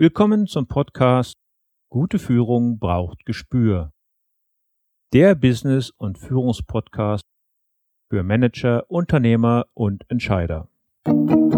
Willkommen zum Podcast Gute Führung braucht Gespür. Der Business- und Führungspodcast für Manager, Unternehmer und Entscheider. Hallo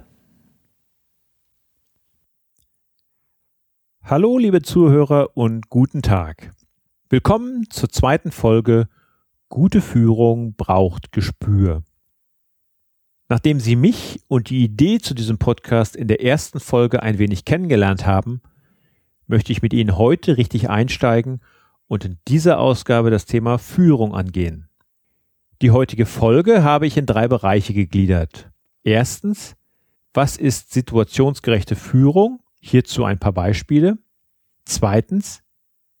Hallo, liebe Zuhörer und guten Tag. Willkommen zur zweiten Folge Gute Führung braucht Gespür. Nachdem Sie mich und die Idee zu diesem Podcast in der ersten Folge ein wenig kennengelernt haben, möchte ich mit Ihnen heute richtig einsteigen und in dieser Ausgabe das Thema Führung angehen. Die heutige Folge habe ich in drei Bereiche gegliedert. Erstens, was ist situationsgerechte Führung? Hierzu ein paar Beispiele. Zweitens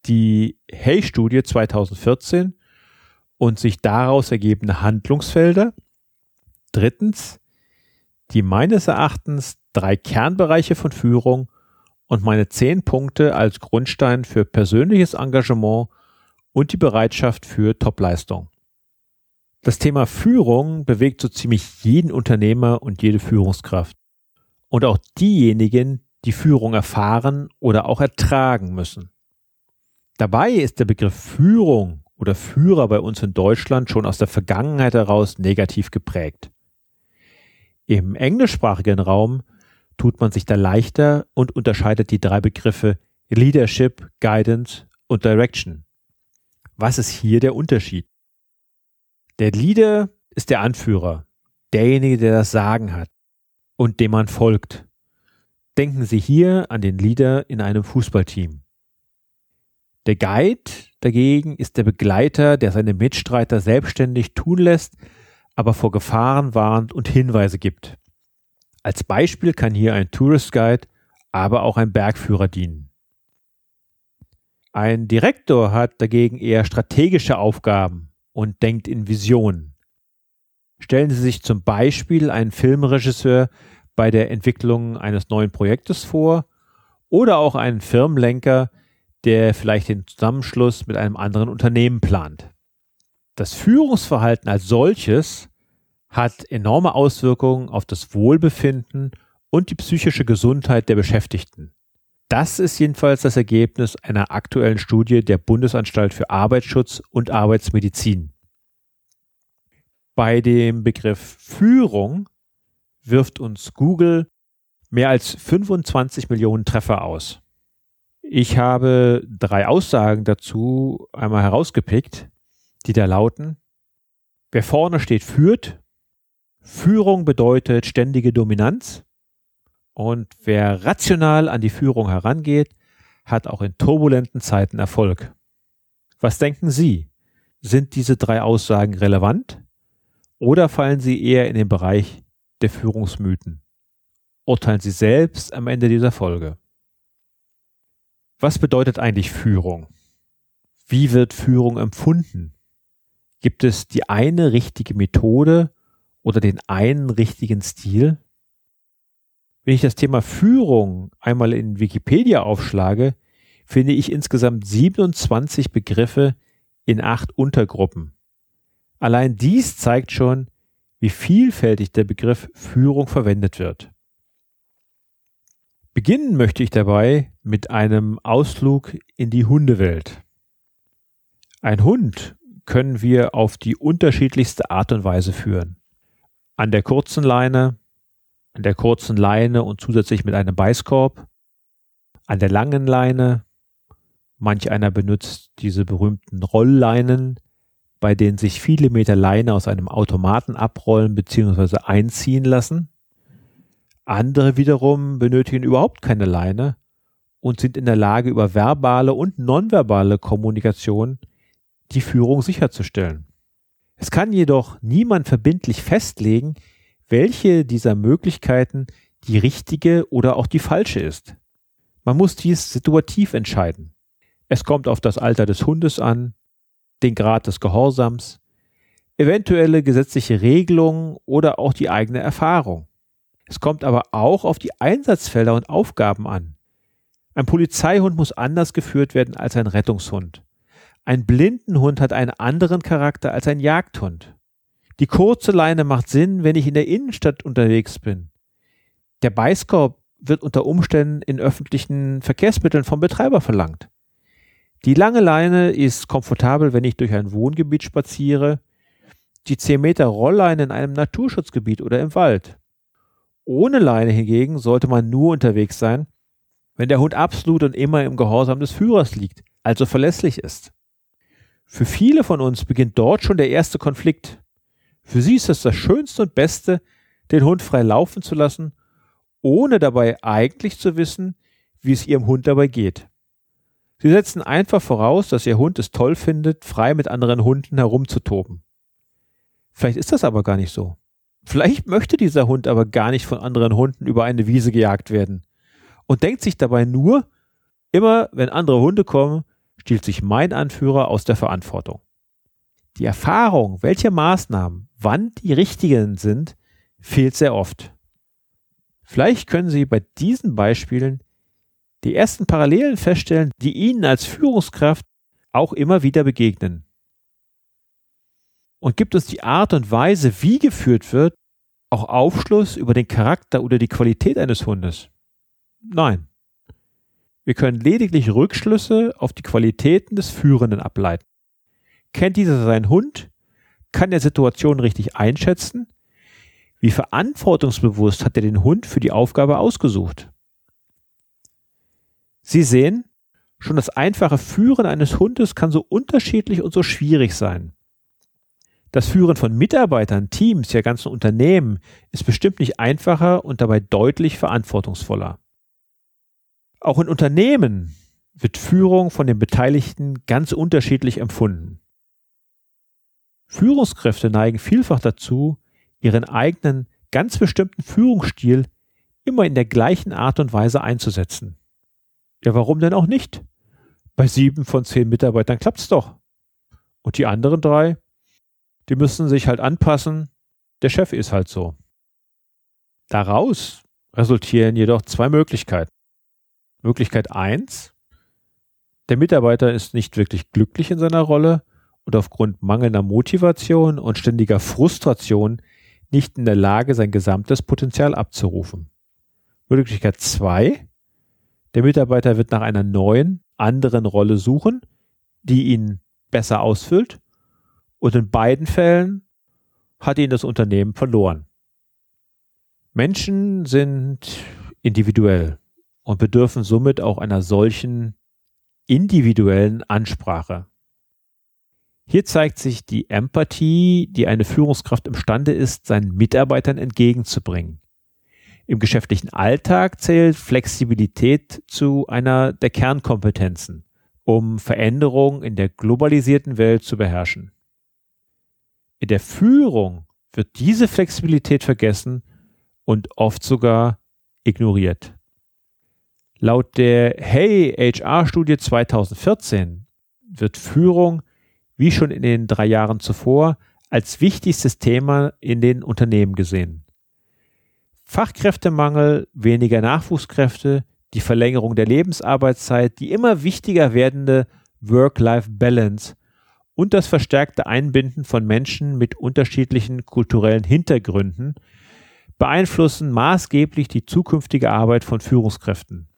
die Hay-Studie 2014 und sich daraus ergebende Handlungsfelder. Drittens die meines Erachtens drei Kernbereiche von Führung und meine zehn Punkte als Grundstein für persönliches Engagement und die Bereitschaft für Topleistung. Das Thema Führung bewegt so ziemlich jeden Unternehmer und jede Führungskraft. Und auch diejenigen, die Führung erfahren oder auch ertragen müssen. Dabei ist der Begriff Führung oder Führer bei uns in Deutschland schon aus der Vergangenheit heraus negativ geprägt. Im englischsprachigen Raum tut man sich da leichter und unterscheidet die drei Begriffe Leadership, Guidance und Direction. Was ist hier der Unterschied? Der Leader ist der Anführer, derjenige, der das Sagen hat und dem man folgt. Denken Sie hier an den Leader in einem Fußballteam. Der Guide dagegen ist der Begleiter, der seine Mitstreiter selbstständig tun lässt, aber vor Gefahren warnt und Hinweise gibt. Als Beispiel kann hier ein Tourist Guide, aber auch ein Bergführer dienen. Ein Direktor hat dagegen eher strategische Aufgaben und denkt in Visionen. Stellen Sie sich zum Beispiel einen Filmregisseur, bei der Entwicklung eines neuen Projektes vor oder auch einen Firmenlenker, der vielleicht den Zusammenschluss mit einem anderen Unternehmen plant. Das Führungsverhalten als solches hat enorme Auswirkungen auf das Wohlbefinden und die psychische Gesundheit der Beschäftigten. Das ist jedenfalls das Ergebnis einer aktuellen Studie der Bundesanstalt für Arbeitsschutz und Arbeitsmedizin. Bei dem Begriff Führung wirft uns Google mehr als 25 Millionen Treffer aus. Ich habe drei Aussagen dazu einmal herausgepickt, die da lauten, wer vorne steht, führt, Führung bedeutet ständige Dominanz und wer rational an die Führung herangeht, hat auch in turbulenten Zeiten Erfolg. Was denken Sie? Sind diese drei Aussagen relevant oder fallen sie eher in den Bereich der Führungsmythen. Urteilen Sie selbst am Ende dieser Folge. Was bedeutet eigentlich Führung? Wie wird Führung empfunden? Gibt es die eine richtige Methode oder den einen richtigen Stil? Wenn ich das Thema Führung einmal in Wikipedia aufschlage, finde ich insgesamt 27 Begriffe in acht Untergruppen. Allein dies zeigt schon, wie vielfältig der Begriff Führung verwendet wird. Beginnen möchte ich dabei mit einem Ausflug in die Hundewelt. Ein Hund können wir auf die unterschiedlichste Art und Weise führen. An der kurzen Leine, an der kurzen Leine und zusätzlich mit einem Beißkorb, an der langen Leine, manch einer benutzt diese berühmten Rollleinen, bei denen sich viele Meter Leine aus einem Automaten abrollen bzw. einziehen lassen. Andere wiederum benötigen überhaupt keine Leine und sind in der Lage, über verbale und nonverbale Kommunikation die Führung sicherzustellen. Es kann jedoch niemand verbindlich festlegen, welche dieser Möglichkeiten die richtige oder auch die falsche ist. Man muss dies situativ entscheiden. Es kommt auf das Alter des Hundes an, den Grad des Gehorsams, eventuelle gesetzliche Regelungen oder auch die eigene Erfahrung. Es kommt aber auch auf die Einsatzfelder und Aufgaben an. Ein Polizeihund muss anders geführt werden als ein Rettungshund. Ein Blindenhund hat einen anderen Charakter als ein Jagdhund. Die kurze Leine macht Sinn, wenn ich in der Innenstadt unterwegs bin. Der Beißkorb wird unter Umständen in öffentlichen Verkehrsmitteln vom Betreiber verlangt. Die lange Leine ist komfortabel, wenn ich durch ein Wohngebiet spaziere, die 10 Meter Rollleine in einem Naturschutzgebiet oder im Wald. Ohne Leine hingegen sollte man nur unterwegs sein, wenn der Hund absolut und immer im Gehorsam des Führers liegt, also verlässlich ist. Für viele von uns beginnt dort schon der erste Konflikt. Für sie ist es das Schönste und Beste, den Hund frei laufen zu lassen, ohne dabei eigentlich zu wissen, wie es ihrem Hund dabei geht. Sie setzen einfach voraus, dass ihr Hund es toll findet, frei mit anderen Hunden herumzutoben. Vielleicht ist das aber gar nicht so. Vielleicht möchte dieser Hund aber gar nicht von anderen Hunden über eine Wiese gejagt werden und denkt sich dabei nur, immer wenn andere Hunde kommen, stiehlt sich mein Anführer aus der Verantwortung. Die Erfahrung, welche Maßnahmen wann die richtigen sind, fehlt sehr oft. Vielleicht können Sie bei diesen Beispielen die ersten Parallelen feststellen, die Ihnen als Führungskraft auch immer wieder begegnen. Und gibt uns die Art und Weise, wie geführt wird, auch Aufschluss über den Charakter oder die Qualität eines Hundes? Nein. Wir können lediglich Rückschlüsse auf die Qualitäten des Führenden ableiten. Kennt dieser seinen Hund? Kann er Situationen richtig einschätzen? Wie verantwortungsbewusst hat er den Hund für die Aufgabe ausgesucht? Sie sehen, schon das einfache Führen eines Hundes kann so unterschiedlich und so schwierig sein. Das Führen von Mitarbeitern, Teams, ja ganzen Unternehmen ist bestimmt nicht einfacher und dabei deutlich verantwortungsvoller. Auch in Unternehmen wird Führung von den Beteiligten ganz unterschiedlich empfunden. Führungskräfte neigen vielfach dazu, ihren eigenen ganz bestimmten Führungsstil immer in der gleichen Art und Weise einzusetzen. Ja, warum denn auch nicht? Bei sieben von zehn Mitarbeitern klappt's doch. Und die anderen drei, die müssen sich halt anpassen. Der Chef ist halt so. Daraus resultieren jedoch zwei Möglichkeiten. Möglichkeit eins: Der Mitarbeiter ist nicht wirklich glücklich in seiner Rolle und aufgrund mangelnder Motivation und ständiger Frustration nicht in der Lage, sein gesamtes Potenzial abzurufen. Möglichkeit zwei: Der Mitarbeiter wird nach einer neuen, anderen Rolle suchen, die ihn besser ausfüllt und in beiden Fällen hat ihn das Unternehmen verloren. Menschen sind individuell und bedürfen somit auch einer solchen individuellen Ansprache. Hier zeigt sich die Empathie, die eine Führungskraft imstande ist, seinen Mitarbeitern entgegenzubringen. Im geschäftlichen Alltag zählt Flexibilität zu einer der Kernkompetenzen, um Veränderungen in der globalisierten Welt zu beherrschen. In der Führung wird diese Flexibilität vergessen und oft sogar ignoriert. Laut der Hey HR-Studie 2014 wird Führung, wie schon in den drei Jahren zuvor, als wichtigstes Thema in den Unternehmen gesehen. Fachkräftemangel, weniger Nachwuchskräfte, die Verlängerung der Lebensarbeitszeit, die immer wichtiger werdende Work-Life-Balance und das verstärkte Einbinden von Menschen mit unterschiedlichen kulturellen Hintergründen beeinflussen maßgeblich die zukünftige Arbeit von Führungskräften.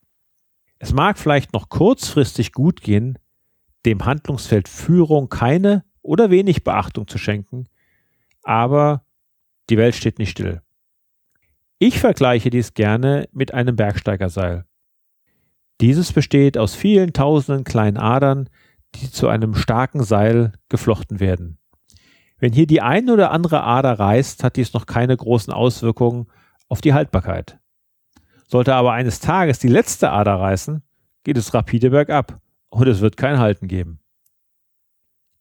Es mag vielleicht noch kurzfristig gut gehen, dem Handlungsfeld Führung keine oder wenig Beachtung zu schenken, aber die Welt steht nicht still. Ich vergleiche dies gerne mit einem Bergsteigerseil. Dieses besteht aus vielen tausenden kleinen Adern, die zu einem starken Seil geflochten werden. Wenn hier die eine oder andere Ader reißt, hat dies noch keine großen Auswirkungen auf die Haltbarkeit. Sollte aber eines Tages die letzte Ader reißen, geht es rapide bergab und es wird kein Halten geben.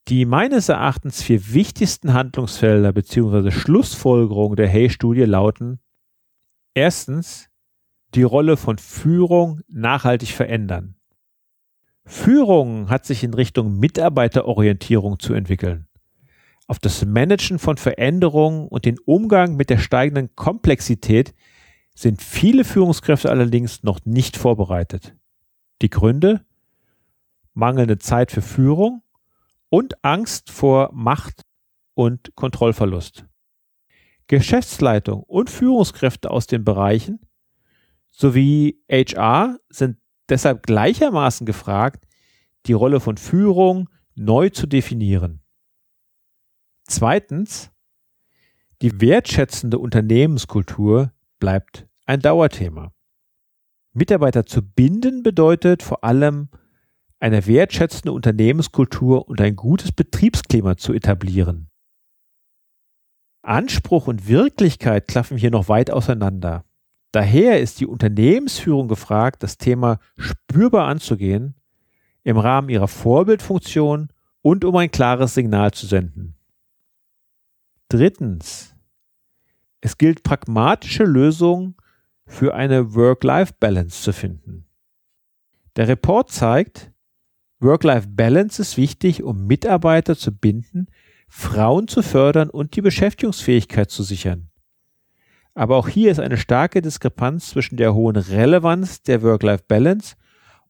Die meines Erachtens vier wichtigsten Handlungsfelder bzw. Schlussfolgerungen der Hay-Studie lauten erstens die Rolle von Führung nachhaltig verändern. Führung hat sich in Richtung Mitarbeiterorientierung zu entwickeln. Auf das Managen von Veränderungen und den Umgang mit der steigenden Komplexität sind viele Führungskräfte allerdings noch nicht vorbereitet. Die Gründe? Mangelnde Zeit für Führung und Angst vor Macht und Kontrollverlust. Geschäftsleitung und Führungskräfte aus den Bereichen sowie HR sind deshalb gleichermaßen gefragt, die Rolle von Führung neu zu definieren. Zweitens, die wertschätzende Unternehmenskultur bleibt ein Dauerthema. Mitarbeiter zu binden bedeutet vor allem eine wertschätzende Unternehmenskultur und ein gutes Betriebsklima zu etablieren. Anspruch und Wirklichkeit klaffen hier noch weit auseinander. Daher ist die Unternehmensführung gefragt, das Thema spürbar anzugehen, im Rahmen ihrer Vorbildfunktion und um ein klares Signal zu senden. Drittens. Es gilt pragmatische Lösungen für eine Work-Life-Balance zu finden. Der Report zeigt, Work-Life-Balance ist wichtig, um Mitarbeiter zu binden, Frauen zu fördern und die Beschäftigungsfähigkeit zu sichern. Aber auch hier ist eine starke Diskrepanz zwischen der hohen Relevanz der Work-Life-Balance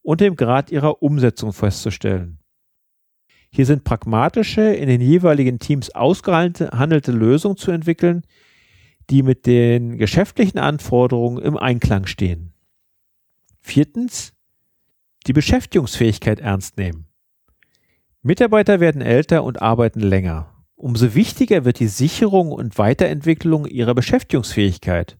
und dem Grad ihrer Umsetzung festzustellen. Hier sind pragmatische, in den jeweiligen Teams ausgehandelte Lösungen zu entwickeln, die mit den geschäftlichen Anforderungen im Einklang stehen. Viertens, die Beschäftigungsfähigkeit ernst nehmen. Mitarbeiter werden älter und arbeiten länger. Umso wichtiger wird die Sicherung und Weiterentwicklung ihrer Beschäftigungsfähigkeit.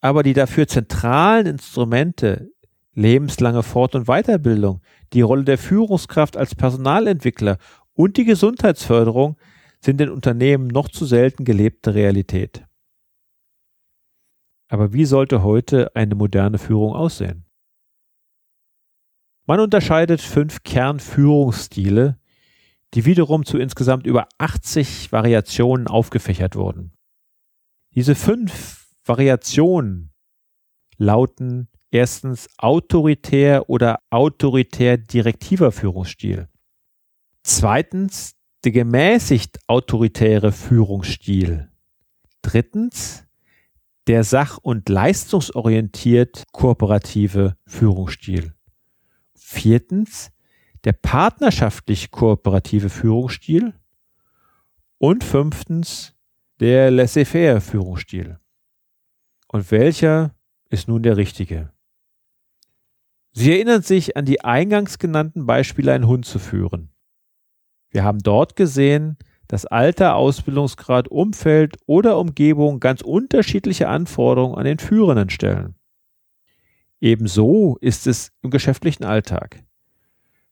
Aber die dafür zentralen Instrumente, lebenslange Fort- und Weiterbildung, die Rolle der Führungskraft als Personalentwickler und die Gesundheitsförderung sind in Unternehmen noch zu selten gelebte Realität. Aber wie sollte heute eine moderne Führung aussehen? Man unterscheidet fünf Kernführungsstile, die wiederum zu insgesamt über 80 Variationen aufgefächert wurden. Diese fünf Variationen lauten erstens autoritär oder autoritär direktiver Führungsstil. Zweitens der gemäßigt autoritäre Führungsstil. Drittens der sach- und leistungsorientiert kooperative Führungsstil. Viertens der partnerschaftlich kooperative Führungsstil und fünftens der laissez-faire Führungsstil. Und welcher ist nun der richtige? Sie erinnern sich an die eingangs genannten Beispiele, einen Hund zu führen. Wir haben dort gesehen, dass Alter, Ausbildungsgrad, Umfeld oder Umgebung ganz unterschiedliche Anforderungen an den Führenden stellen. Ebenso ist es im geschäftlichen Alltag.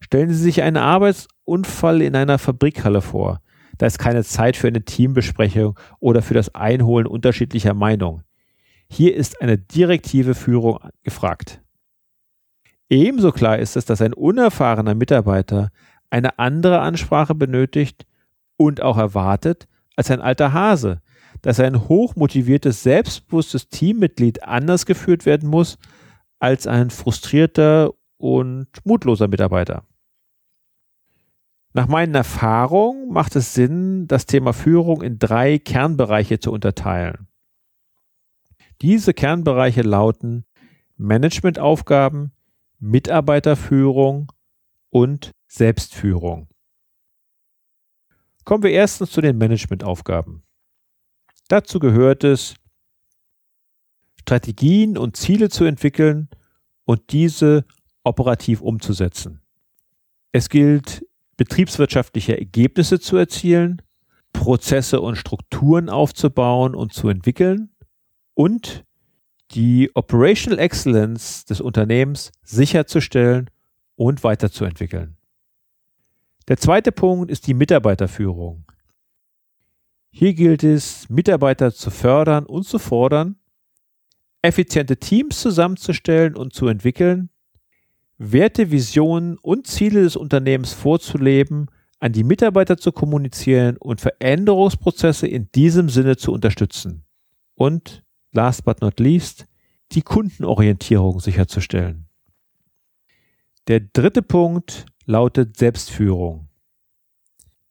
Stellen Sie sich einen Arbeitsunfall in einer Fabrikhalle vor. Da ist keine Zeit für eine Teambesprechung oder für das Einholen unterschiedlicher Meinungen. Hier ist eine direktive Führung gefragt. Ebenso klar ist es, dass ein unerfahrener Mitarbeiter eine andere Ansprache benötigt und auch erwartet als ein alter Hase, dass ein hochmotiviertes, selbstbewusstes Teammitglied anders geführt werden muss als ein frustrierter und mutloser Mitarbeiter. Nach meinen Erfahrungen macht es Sinn, das Thema Führung in drei Kernbereiche zu unterteilen. Diese Kernbereiche lauten Managementaufgaben, Mitarbeiterführung und Selbstführung. Kommen wir erstens zu den Managementaufgaben. Dazu gehört es, Strategien und Ziele zu entwickeln und diese operativ umzusetzen. Es gilt, betriebswirtschaftliche Ergebnisse zu erzielen, Prozesse und Strukturen aufzubauen und zu entwickeln und die Operational Excellence des Unternehmens sicherzustellen und weiterzuentwickeln. Der zweite Punkt ist die Mitarbeiterführung. Hier gilt es, Mitarbeiter zu fördern und zu fordern, effiziente Teams zusammenzustellen und zu entwickeln, Werte, Visionen und Ziele des Unternehmens vorzuleben, an die Mitarbeiter zu kommunizieren und Veränderungsprozesse in diesem Sinne zu unterstützen. Und, last but not least, die Kundenorientierung sicherzustellen. Der dritte Punkt lautet Selbstführung.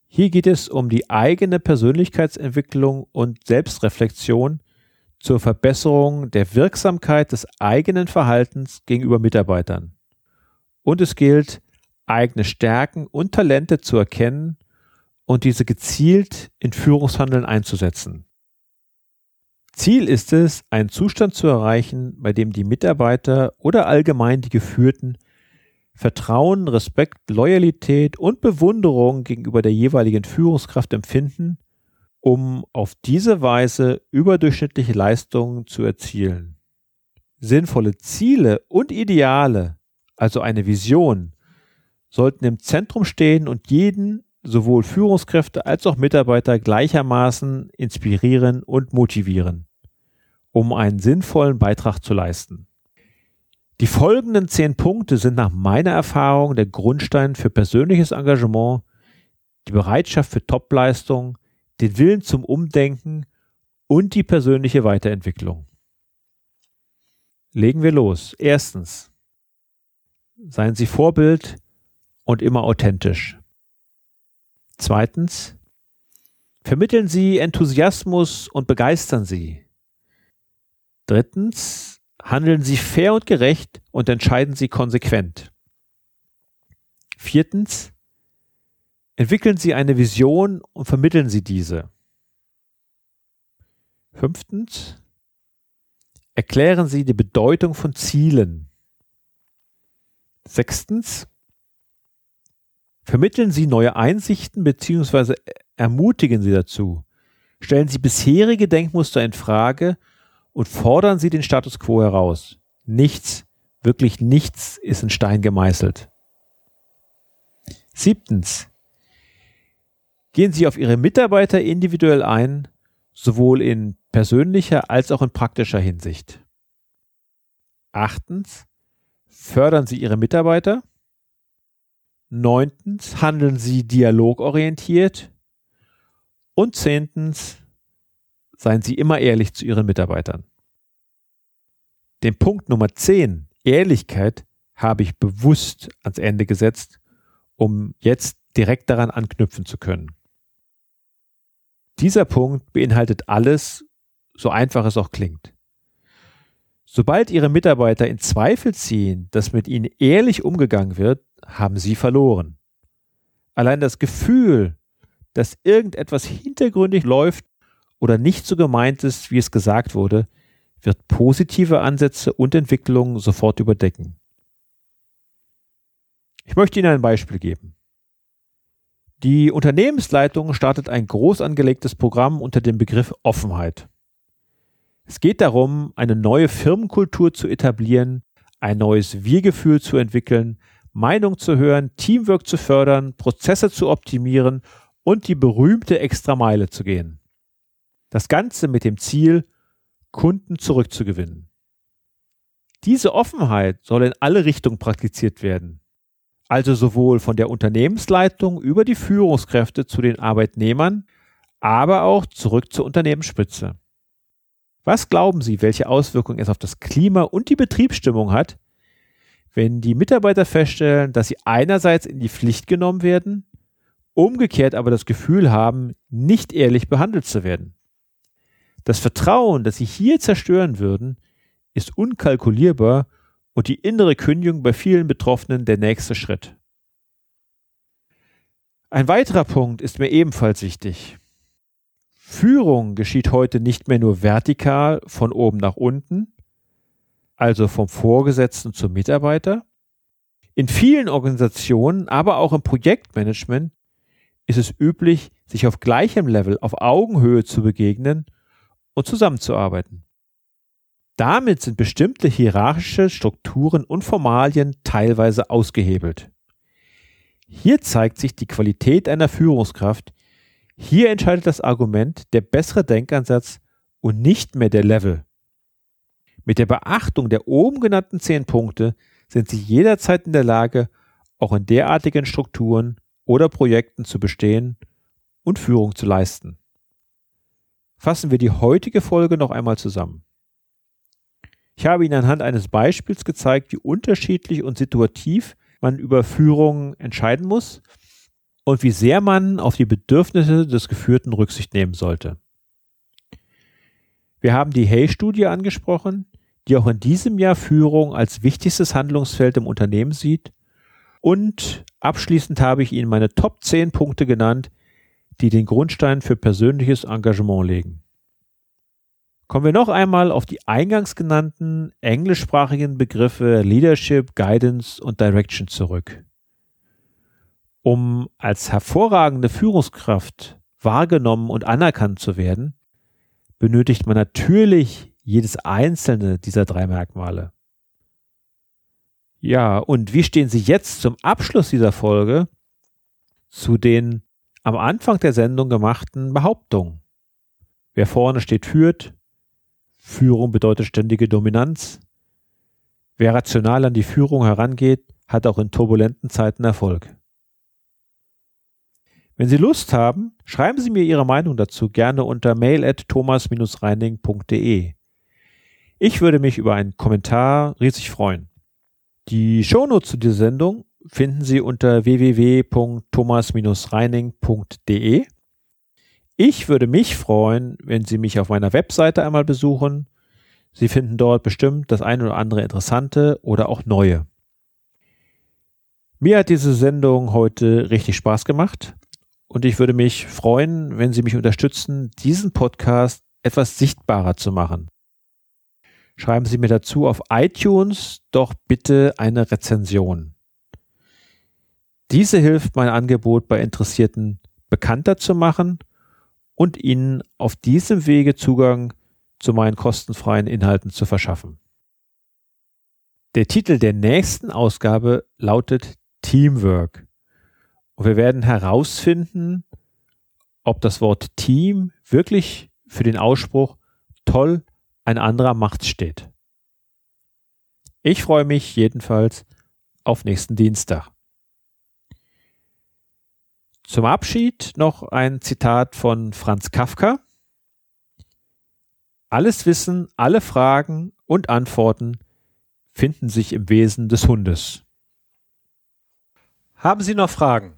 Hier geht es um die eigene Persönlichkeitsentwicklung und Selbstreflexion zur Verbesserung der Wirksamkeit des eigenen Verhaltens gegenüber Mitarbeitern. Und es gilt, eigene Stärken und Talente zu erkennen und diese gezielt in Führungshandeln einzusetzen. Ziel ist es, einen Zustand zu erreichen, bei dem die Mitarbeiter oder allgemein die Geführten Vertrauen, Respekt, Loyalität und Bewunderung gegenüber der jeweiligen Führungskraft empfinden, um auf diese Weise überdurchschnittliche Leistungen zu erzielen. Sinnvolle Ziele und Ideale, also eine Vision, sollten im Zentrum stehen und jeden, sowohl Führungskräfte als auch Mitarbeiter gleichermaßen inspirieren und motivieren, um einen sinnvollen Beitrag zu leisten. Die folgenden zehn Punkte sind nach meiner Erfahrung der Grundstein für persönliches Engagement, die Bereitschaft für Topleistung, den Willen zum Umdenken und die persönliche Weiterentwicklung. Legen wir los. Erstens. Seien Sie Vorbild und immer authentisch. Zweitens, vermitteln Sie Enthusiasmus und begeistern Sie. Drittens, handeln Sie fair und gerecht und entscheiden Sie konsequent. Viertens, entwickeln Sie eine Vision und vermitteln Sie diese. Fünftens, erklären Sie die Bedeutung von Zielen. Sechstens, Vermitteln Sie neue Einsichten bzw. ermutigen Sie dazu. Stellen Sie bisherige Denkmuster in Frage und fordern Sie den Status quo heraus. Nichts, wirklich nichts ist in Stein gemeißelt. Siebtens. Gehen Sie auf Ihre Mitarbeiter individuell ein, sowohl in persönlicher als auch in praktischer Hinsicht. Achtens. Fördern Sie Ihre Mitarbeiter. Neuntens handeln Sie dialogorientiert. Und zehntens seien Sie immer ehrlich zu Ihren Mitarbeitern. Den Punkt Nummer 10, Ehrlichkeit, habe ich bewusst ans Ende gesetzt, um jetzt direkt daran anknüpfen zu können. Dieser Punkt beinhaltet alles, so einfach es auch klingt. Sobald Ihre Mitarbeiter in Zweifel ziehen, dass mit ihnen ehrlich umgegangen wird, haben sie verloren. Allein das Gefühl, dass irgendetwas hintergründig läuft oder nicht so gemeint ist, wie es gesagt wurde, wird positive Ansätze und Entwicklungen sofort überdecken. Ich möchte Ihnen ein Beispiel geben. Die Unternehmensleitung startet ein groß angelegtes Programm unter dem Begriff Offenheit. Es geht darum, eine neue Firmenkultur zu etablieren, ein neues Wir-Gefühl zu entwickeln, Meinung zu hören, Teamwork zu fördern, Prozesse zu optimieren und die berühmte Extrameile zu gehen. Das Ganze mit dem Ziel, Kunden zurückzugewinnen. Diese Offenheit soll in alle Richtungen praktiziert werden. Also sowohl von der Unternehmensleitung über die Führungskräfte zu den Arbeitnehmern, aber auch zurück zur Unternehmensspitze. Was glauben Sie, welche Auswirkungen es auf das Klima und die Betriebsstimmung hat, wenn die Mitarbeiter feststellen, dass sie einerseits in die Pflicht genommen werden, umgekehrt aber das Gefühl haben, nicht ehrlich behandelt zu werden. Das Vertrauen, das sie hier zerstören würden, ist unkalkulierbar und die innere Kündigung bei vielen Betroffenen der nächste Schritt. Ein weiterer Punkt ist mir ebenfalls wichtig. Führung geschieht heute nicht mehr nur vertikal von oben nach unten, also vom Vorgesetzten zum Mitarbeiter. In vielen Organisationen, aber auch im Projektmanagement ist es üblich, sich auf gleichem Level, auf Augenhöhe zu begegnen und zusammenzuarbeiten. Damit sind bestimmte hierarchische Strukturen und Formalien teilweise ausgehebelt. Hier zeigt sich die Qualität einer Führungskraft. Hier entscheidet das Argument der bessere Denkansatz und nicht mehr der Level. Mit der Beachtung der oben genannten zehn Punkte sind Sie jederzeit in der Lage, auch in derartigen Strukturen oder Projekten zu bestehen und Führung zu leisten. Fassen wir die heutige Folge noch einmal zusammen. Ich habe Ihnen anhand eines Beispiels gezeigt, wie unterschiedlich und situativ man über Führung entscheiden muss und wie sehr man auf die Bedürfnisse des Geführten Rücksicht nehmen sollte. Wir haben die Hay-Studie angesprochen, die auch in diesem Jahr Führung als wichtigstes Handlungsfeld im Unternehmen sieht. Und abschließend habe ich Ihnen meine Top 10 Punkte genannt, die den Grundstein für persönliches Engagement legen. Kommen wir noch einmal auf die eingangs genannten englischsprachigen Begriffe Leadership, Guidance und Direction zurück. Um als hervorragende Führungskraft wahrgenommen und anerkannt zu werden, benötigt man natürlich jedes einzelne dieser drei Merkmale. Ja, und wie stehen Sie jetzt zum Abschluss dieser Folge zu den am Anfang der Sendung gemachten Behauptungen? Wer vorne steht, führt. Führung bedeutet ständige Dominanz. Wer rational an die Führung herangeht, hat auch in turbulenten Zeiten Erfolg. Wenn Sie Lust haben, schreiben Sie mir Ihre Meinung dazu gerne unter mail at thomas-reining.de. Ich würde mich über einen Kommentar riesig freuen. Die Shownotes zu dieser Sendung finden Sie unter www.thomas-reining.de. Ich würde mich freuen, wenn Sie mich auf meiner Webseite einmal besuchen. Sie finden dort bestimmt das eine oder andere Interessante oder auch neue. Mir hat diese Sendung heute richtig Spaß gemacht. Und ich würde mich freuen, wenn Sie mich unterstützen, diesen Podcast etwas sichtbarer zu machen. Schreiben Sie mir dazu auf iTunes doch bitte eine Rezension. Diese hilft mein Angebot bei Interessierten bekannter zu machen und ihnen auf diesem Wege Zugang zu meinen kostenfreien Inhalten zu verschaffen. Der Titel der nächsten Ausgabe lautet Teamwork. Und wir werden herausfinden, ob das Wort Team wirklich für den Ausspruch toll ein anderer Macht steht. Ich freue mich jedenfalls auf nächsten Dienstag. Zum Abschied noch ein Zitat von Franz Kafka. Alles Wissen, alle Fragen und Antworten finden sich im Wesen des Hundes. Haben Sie noch Fragen?